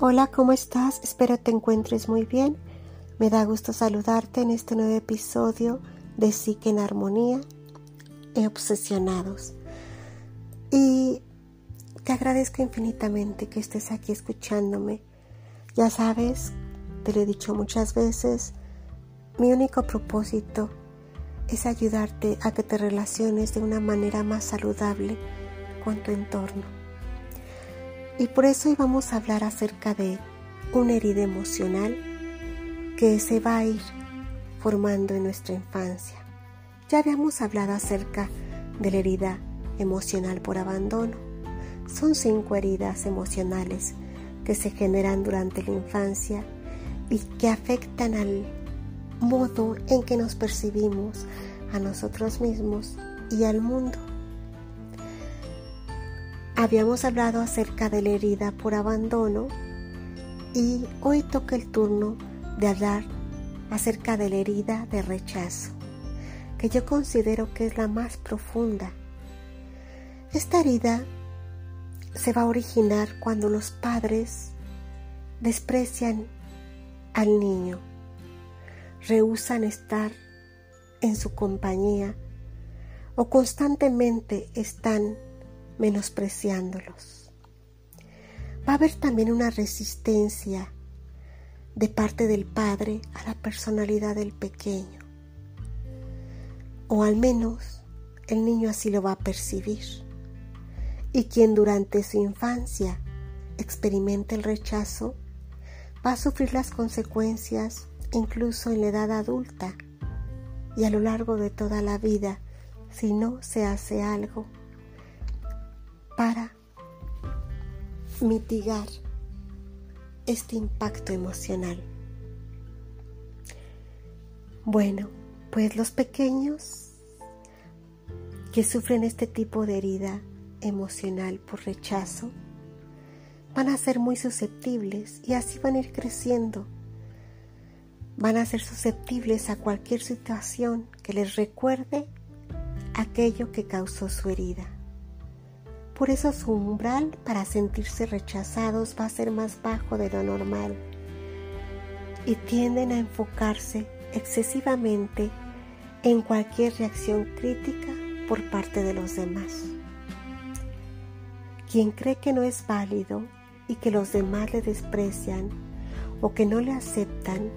Hola, ¿cómo estás? Espero te encuentres muy bien. Me da gusto saludarte en este nuevo episodio de Psique en Armonía e Obsesionados. Y te agradezco infinitamente que estés aquí escuchándome. Ya sabes, te lo he dicho muchas veces, mi único propósito es ayudarte a que te relaciones de una manera más saludable con tu entorno. Y por eso hoy vamos a hablar acerca de una herida emocional que se va a ir formando en nuestra infancia. Ya habíamos hablado acerca de la herida emocional por abandono. Son cinco heridas emocionales que se generan durante la infancia y que afectan al modo en que nos percibimos a nosotros mismos y al mundo. Habíamos hablado acerca de la herida por abandono y hoy toca el turno de hablar acerca de la herida de rechazo, que yo considero que es la más profunda. Esta herida se va a originar cuando los padres desprecian al niño, rehusan estar en su compañía o constantemente están menospreciándolos. Va a haber también una resistencia de parte del padre a la personalidad del pequeño. O al menos el niño así lo va a percibir. Y quien durante su infancia experimente el rechazo va a sufrir las consecuencias incluso en la edad adulta y a lo largo de toda la vida si no se hace algo para mitigar este impacto emocional. Bueno, pues los pequeños que sufren este tipo de herida emocional por rechazo van a ser muy susceptibles y así van a ir creciendo. Van a ser susceptibles a cualquier situación que les recuerde aquello que causó su herida. Por eso su umbral para sentirse rechazados va a ser más bajo de lo normal y tienden a enfocarse excesivamente en cualquier reacción crítica por parte de los demás. Quien cree que no es válido y que los demás le desprecian o que no le aceptan,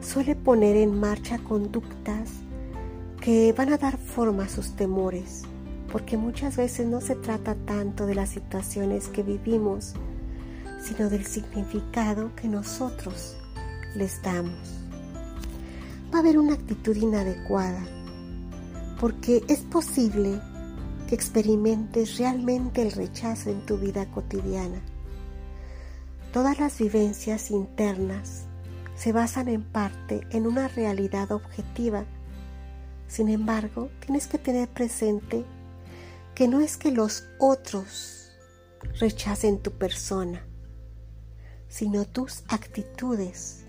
suele poner en marcha conductas que van a dar forma a sus temores porque muchas veces no se trata tanto de las situaciones que vivimos, sino del significado que nosotros les damos. Va a haber una actitud inadecuada, porque es posible que experimentes realmente el rechazo en tu vida cotidiana. Todas las vivencias internas se basan en parte en una realidad objetiva. Sin embargo, tienes que tener presente que no es que los otros rechacen tu persona, sino tus actitudes.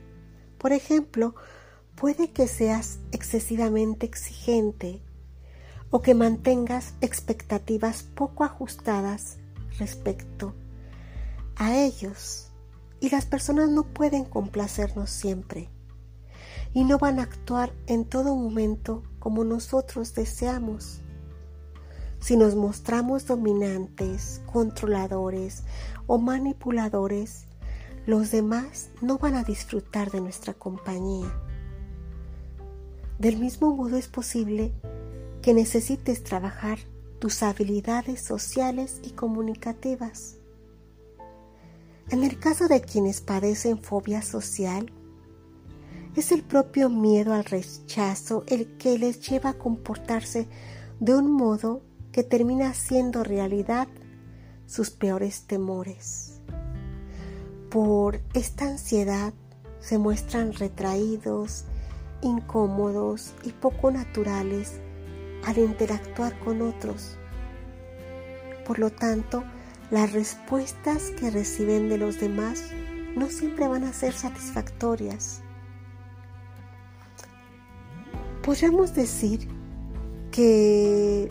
Por ejemplo, puede que seas excesivamente exigente o que mantengas expectativas poco ajustadas respecto a ellos. Y las personas no pueden complacernos siempre y no van a actuar en todo momento como nosotros deseamos. Si nos mostramos dominantes, controladores o manipuladores, los demás no van a disfrutar de nuestra compañía. Del mismo modo es posible que necesites trabajar tus habilidades sociales y comunicativas. En el caso de quienes padecen fobia social, es el propio miedo al rechazo el que les lleva a comportarse de un modo que termina haciendo realidad sus peores temores. Por esta ansiedad se muestran retraídos, incómodos y poco naturales al interactuar con otros. Por lo tanto, las respuestas que reciben de los demás no siempre van a ser satisfactorias. Podríamos decir que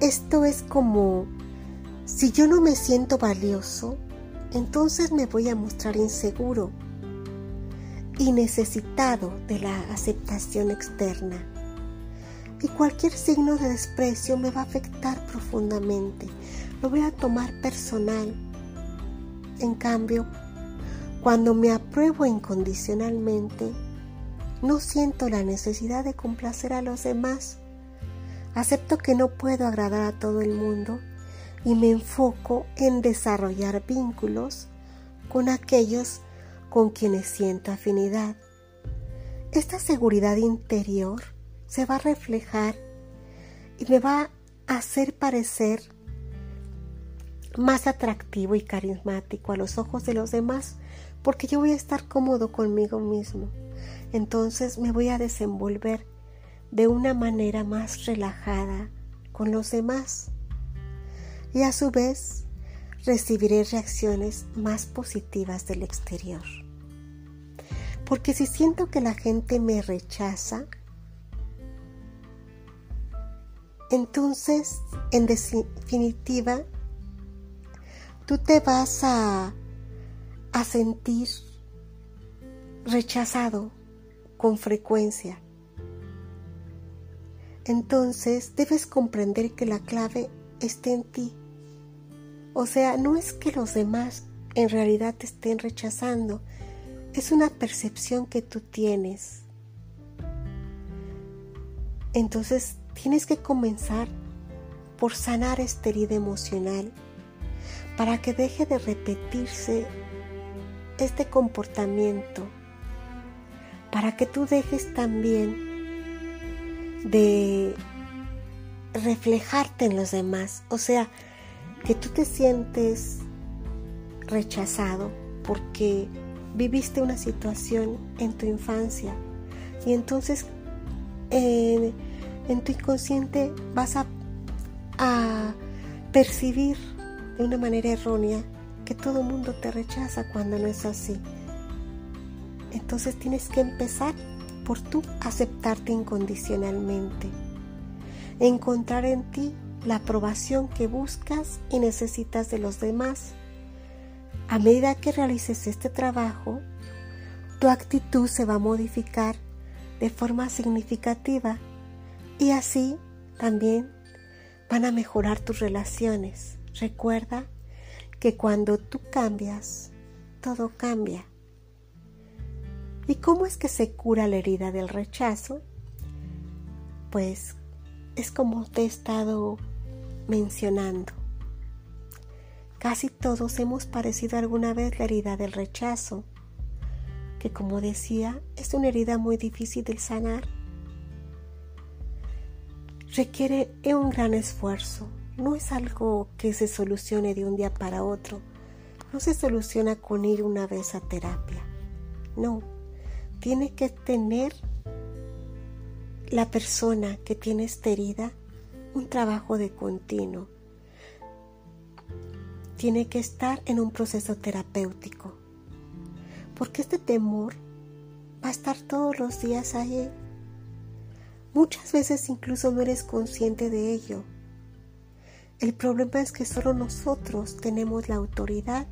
esto es como, si yo no me siento valioso, entonces me voy a mostrar inseguro y necesitado de la aceptación externa. Y cualquier signo de desprecio me va a afectar profundamente. Lo voy a tomar personal. En cambio, cuando me apruebo incondicionalmente, no siento la necesidad de complacer a los demás. Acepto que no puedo agradar a todo el mundo y me enfoco en desarrollar vínculos con aquellos con quienes siento afinidad. Esta seguridad interior se va a reflejar y me va a hacer parecer más atractivo y carismático a los ojos de los demás porque yo voy a estar cómodo conmigo mismo. Entonces me voy a desenvolver de una manera más relajada con los demás y a su vez recibiré reacciones más positivas del exterior. Porque si siento que la gente me rechaza, entonces, en definitiva, tú te vas a, a sentir rechazado con frecuencia. Entonces debes comprender que la clave está en ti. O sea, no es que los demás en realidad te estén rechazando, es una percepción que tú tienes. Entonces tienes que comenzar por sanar esta herida emocional para que deje de repetirse este comportamiento, para que tú dejes también de reflejarte en los demás, o sea, que tú te sientes rechazado porque viviste una situación en tu infancia y entonces en tu inconsciente vas a, a percibir de una manera errónea que todo el mundo te rechaza cuando no es así. Entonces tienes que empezar por tú aceptarte incondicionalmente, encontrar en ti la aprobación que buscas y necesitas de los demás. A medida que realices este trabajo, tu actitud se va a modificar de forma significativa y así también van a mejorar tus relaciones. Recuerda que cuando tú cambias, todo cambia. ¿Y cómo es que se cura la herida del rechazo? Pues es como te he estado mencionando. Casi todos hemos padecido alguna vez la herida del rechazo, que como decía es una herida muy difícil de sanar. Requiere un gran esfuerzo, no es algo que se solucione de un día para otro, no se soluciona con ir una vez a terapia, no, tiene que tener la persona que tiene esta herida un trabajo de continuo. Tiene que estar en un proceso terapéutico. Porque este temor va a estar todos los días ahí. Muchas veces incluso no eres consciente de ello. El problema es que solo nosotros tenemos la autoridad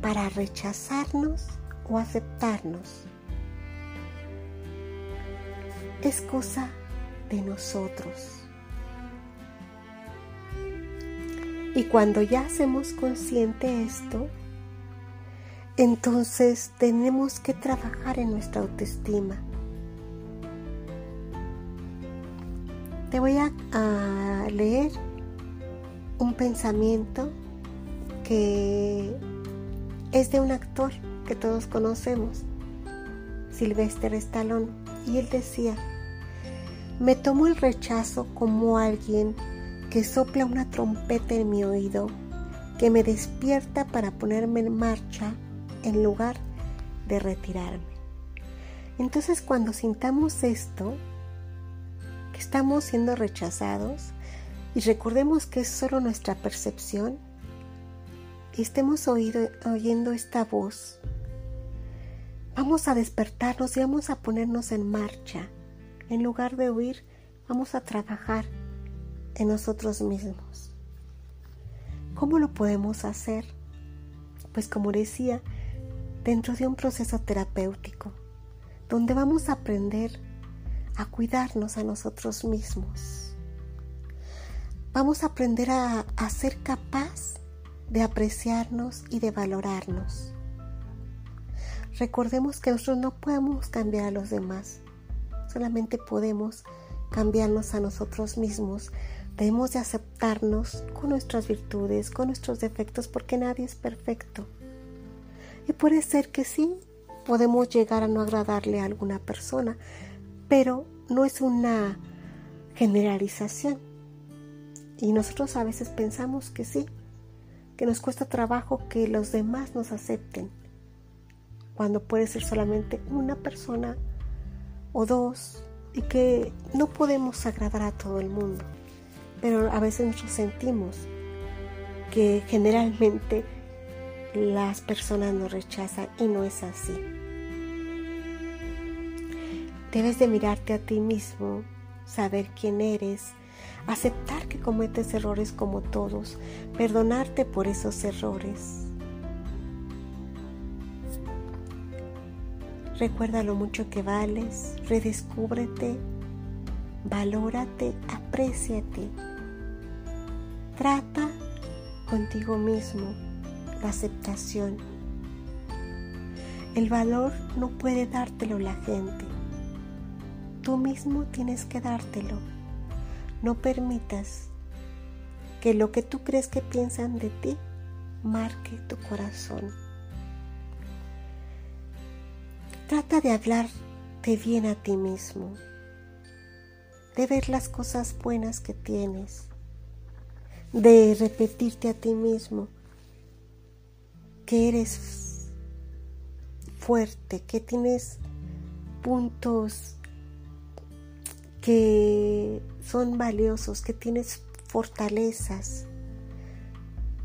para rechazarnos o aceptarnos. Es cosa de nosotros. Y cuando ya hacemos consciente esto, entonces tenemos que trabajar en nuestra autoestima. Te voy a, leer un pensamiento que es de un actor que todos conocemos, Sylvester Stallone, y él decía, me tomo el rechazo como alguien que sopla una trompeta en mi oído, que me despierta para ponerme en marcha en lugar de retirarme. Entonces cuando sintamos esto, que estamos siendo rechazados, y recordemos que es solo nuestra percepción, y estemos oyendo esta voz, vamos a despertarnos y vamos a ponernos en marcha en lugar de huir, vamos a trabajar en nosotros mismos. ¿Cómo lo podemos hacer? pues como decía, dentro de un proceso terapéutico, donde vamos a aprender a cuidarnos a nosotros mismos. Vamos a aprender a, ser capaz de apreciarnos y de valorarnos. Recordemos que nosotros no podemos cambiar a los demás, solamente podemos cambiarnos a nosotros mismos. Debemos de aceptarnos con nuestras virtudes, con nuestros defectos, porque nadie es perfecto. Y puede ser que sí, podemos llegar a no agradarle a alguna persona, pero no es una generalización. Y nosotros a veces pensamos que sí, que nos cuesta trabajo que los demás nos acepten, cuando puede ser solamente una persona o dos y que no podemos agradar a todo el mundo. Pero a veces nosotros sentimos que generalmente las personas nos rechazan y no es así. Debes de mirarte a ti mismo, saber quién eres, aceptar que cometes errores como todos, perdonarte por esos errores. Recuerda lo mucho que vales, redescúbrete, valórate, apréciate. Trata contigo mismo la aceptación. El valor no puede dártelo la gente. Tú mismo tienes que dártelo. No permitas que lo que tú crees que piensan de ti marque tu corazón. Trata de hablarte bien a ti mismo, de ver las cosas buenas que tienes, de repetirte a ti mismo que eres fuerte, que tienes puntos que son valiosos, que tienes fortalezas,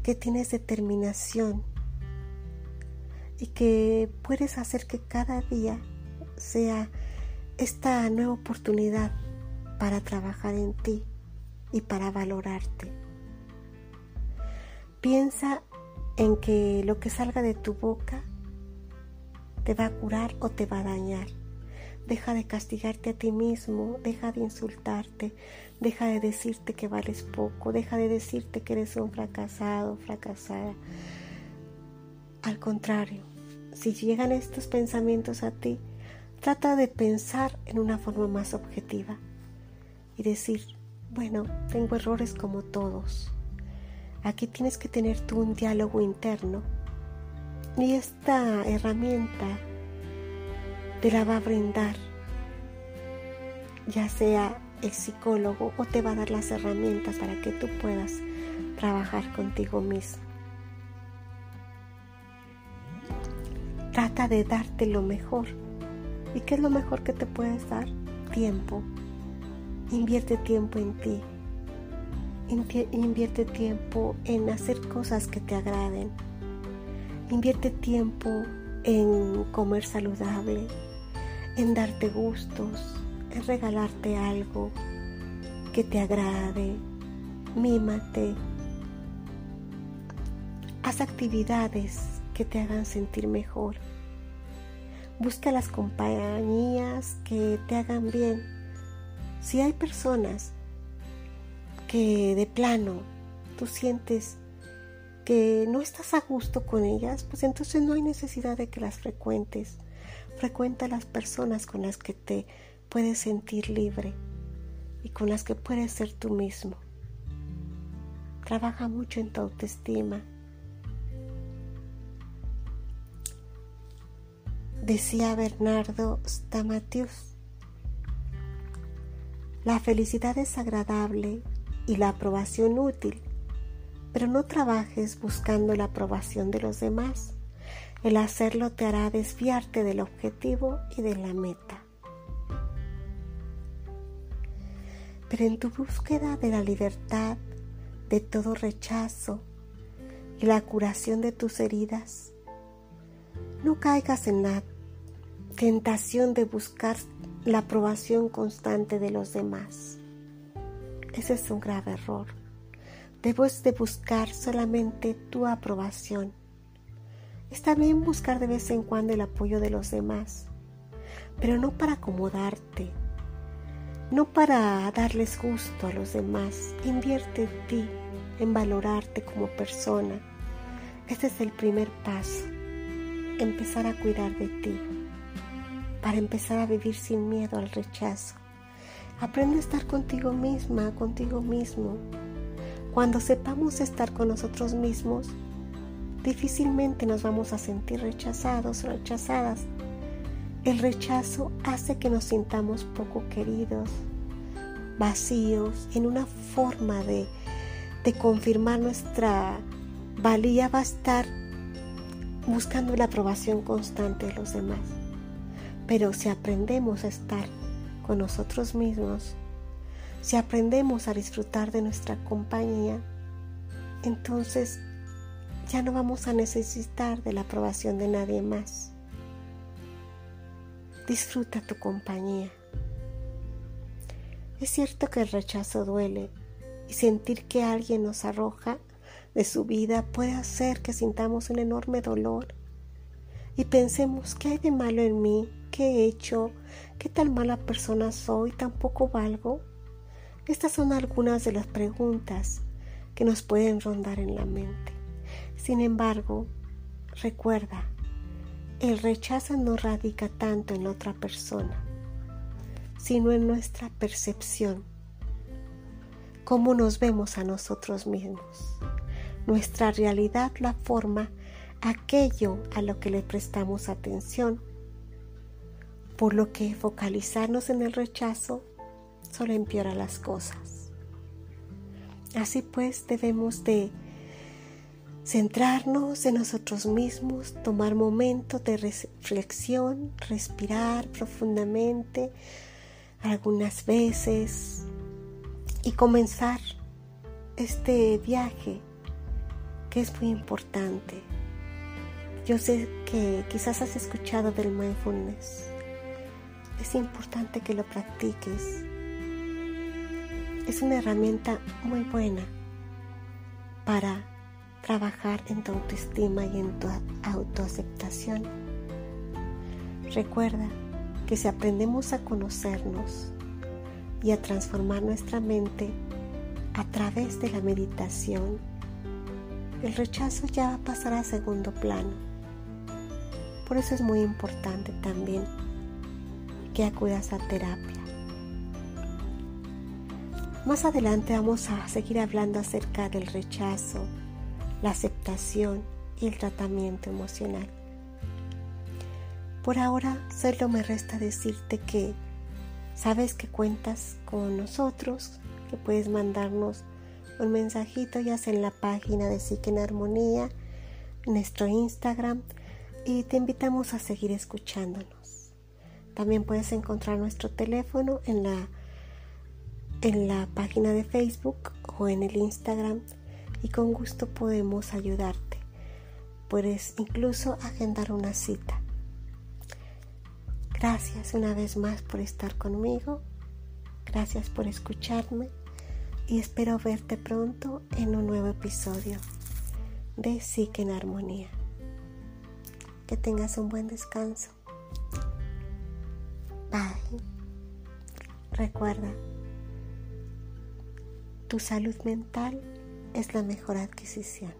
que tienes determinación y que puedes hacer que cada día sea esta nueva oportunidad para trabajar en ti y para valorarte. Piensa en que lo que salga de tu boca te va a curar o te va a dañar. Deja de castigarte a ti mismo, deja de insultarte, deja de decirte que vales poco, deja de decirte que eres un fracasado, fracasada. Al contrario, si llegan estos pensamientos a ti, trata de pensar en una forma más objetiva y decir, bueno, tengo errores como todos. Aquí tienes que tener tú un diálogo interno y esta herramienta te la va a brindar, ya sea el psicólogo o te va a dar las herramientas para que tú puedas trabajar contigo mismo. Trata de darte lo mejor. ¿Y qué es lo mejor que te puedes dar? Tiempo. Invierte tiempo en ti. Invierte tiempo en hacer cosas que te agraden. Invierte tiempo en comer saludable, en darte gustos, en regalarte algo que te agrade, mímate, haz actividades que te hagan sentir mejor. Busca las compañías que te hagan bien. Si hay personas que de plano tú sientes que no estás a gusto con ellas, pues entonces no hay necesidad de que las frecuentes. Frecuenta las personas con las que te puedes sentir libre y con las que puedes ser tú mismo. Trabaja mucho en tu autoestima. Decía Bernardo Stamatius, la felicidad es agradable y la aprobación útil, pero no trabajes buscando la aprobación de los demás. El hacerlo te hará desviarte del objetivo y de la meta. Pero en tu búsqueda de la libertad de todo rechazo y la curación de tus heridas, no caigas en la tentación de buscar la aprobación constante de los demás. Ese es un grave error. Debes de buscar solamente tu aprobación Está bien buscar de vez en cuando el apoyo de los demás, pero no para acomodarte, no para darles gusto a los demás. Invierte en ti, en valorarte como persona. Este es el primer paso, empezar a cuidar de ti, para empezar a vivir sin miedo al rechazo. Aprende a estar contigo misma, contigo mismo. Cuando sepamos estar con nosotros mismos, difícilmente nos vamos a sentir rechazados o rechazadas. El rechazo hace que nos sintamos poco queridos, vacíos, en una forma de, de confirmar nuestra valía va a estar buscando la aprobación constante de los demás. Pero si aprendemos a estar con nosotros mismos, si aprendemos a disfrutar de nuestra compañía, entonces ya no vamos a necesitar de la aprobación de nadie más. Disfruta tu compañía. Es cierto que el rechazo duele y sentir que alguien nos arroja de su vida puede hacer que sintamos un enorme dolor y pensemos, ¿qué hay de malo en mí? ¿Qué he hecho? ¿Qué tan mala persona soy? ¿Tampoco valgo? Estas son algunas de las preguntas que nos pueden rondar en la mente. Sin embargo, recuerda, el rechazo no radica tanto en otra persona, sino en nuestra percepción, cómo nos vemos a nosotros mismos. Nuestra realidad la forma aquello a lo que le prestamos atención, por lo que focalizarnos en el rechazo solo empeora las cosas. Así pues debemos de centrarnos en nosotros mismos, tomar momentos de reflexión, respirar profundamente algunas veces y comenzar este viaje que es muy importante. Yo sé que quizás has escuchado del mindfulness. Es importante que lo practiques. Es una herramienta muy buena para trabajar en tu autoestima y en tu autoaceptación. Recuerda que si aprendemos a conocernos y a transformar nuestra mente a través de la meditación, el rechazo ya pasará a segundo plano. Por eso es muy importante también que acudas a terapia. Más adelante vamos a seguir hablando acerca del rechazo, la aceptación y el tratamiento emocional. Por ahora solo me resta decirte que sabes que cuentas con nosotros, que puedes mandarnos un mensajito ya sea en la página de Psique en Armonía, en nuestro Instagram y te invitamos a seguir escuchándonos. También puedes encontrar nuestro teléfono en la, en la página de Facebook o en el Instagram y con gusto podemos ayudarte. Puedes incluso agendar una cita. Gracias una vez más por estar conmigo. Gracias por escucharme y espero verte pronto en un nuevo episodio de Psique en Armonía. Que tengas un buen descanso. Recuerda, tu salud mental es la mejor adquisición.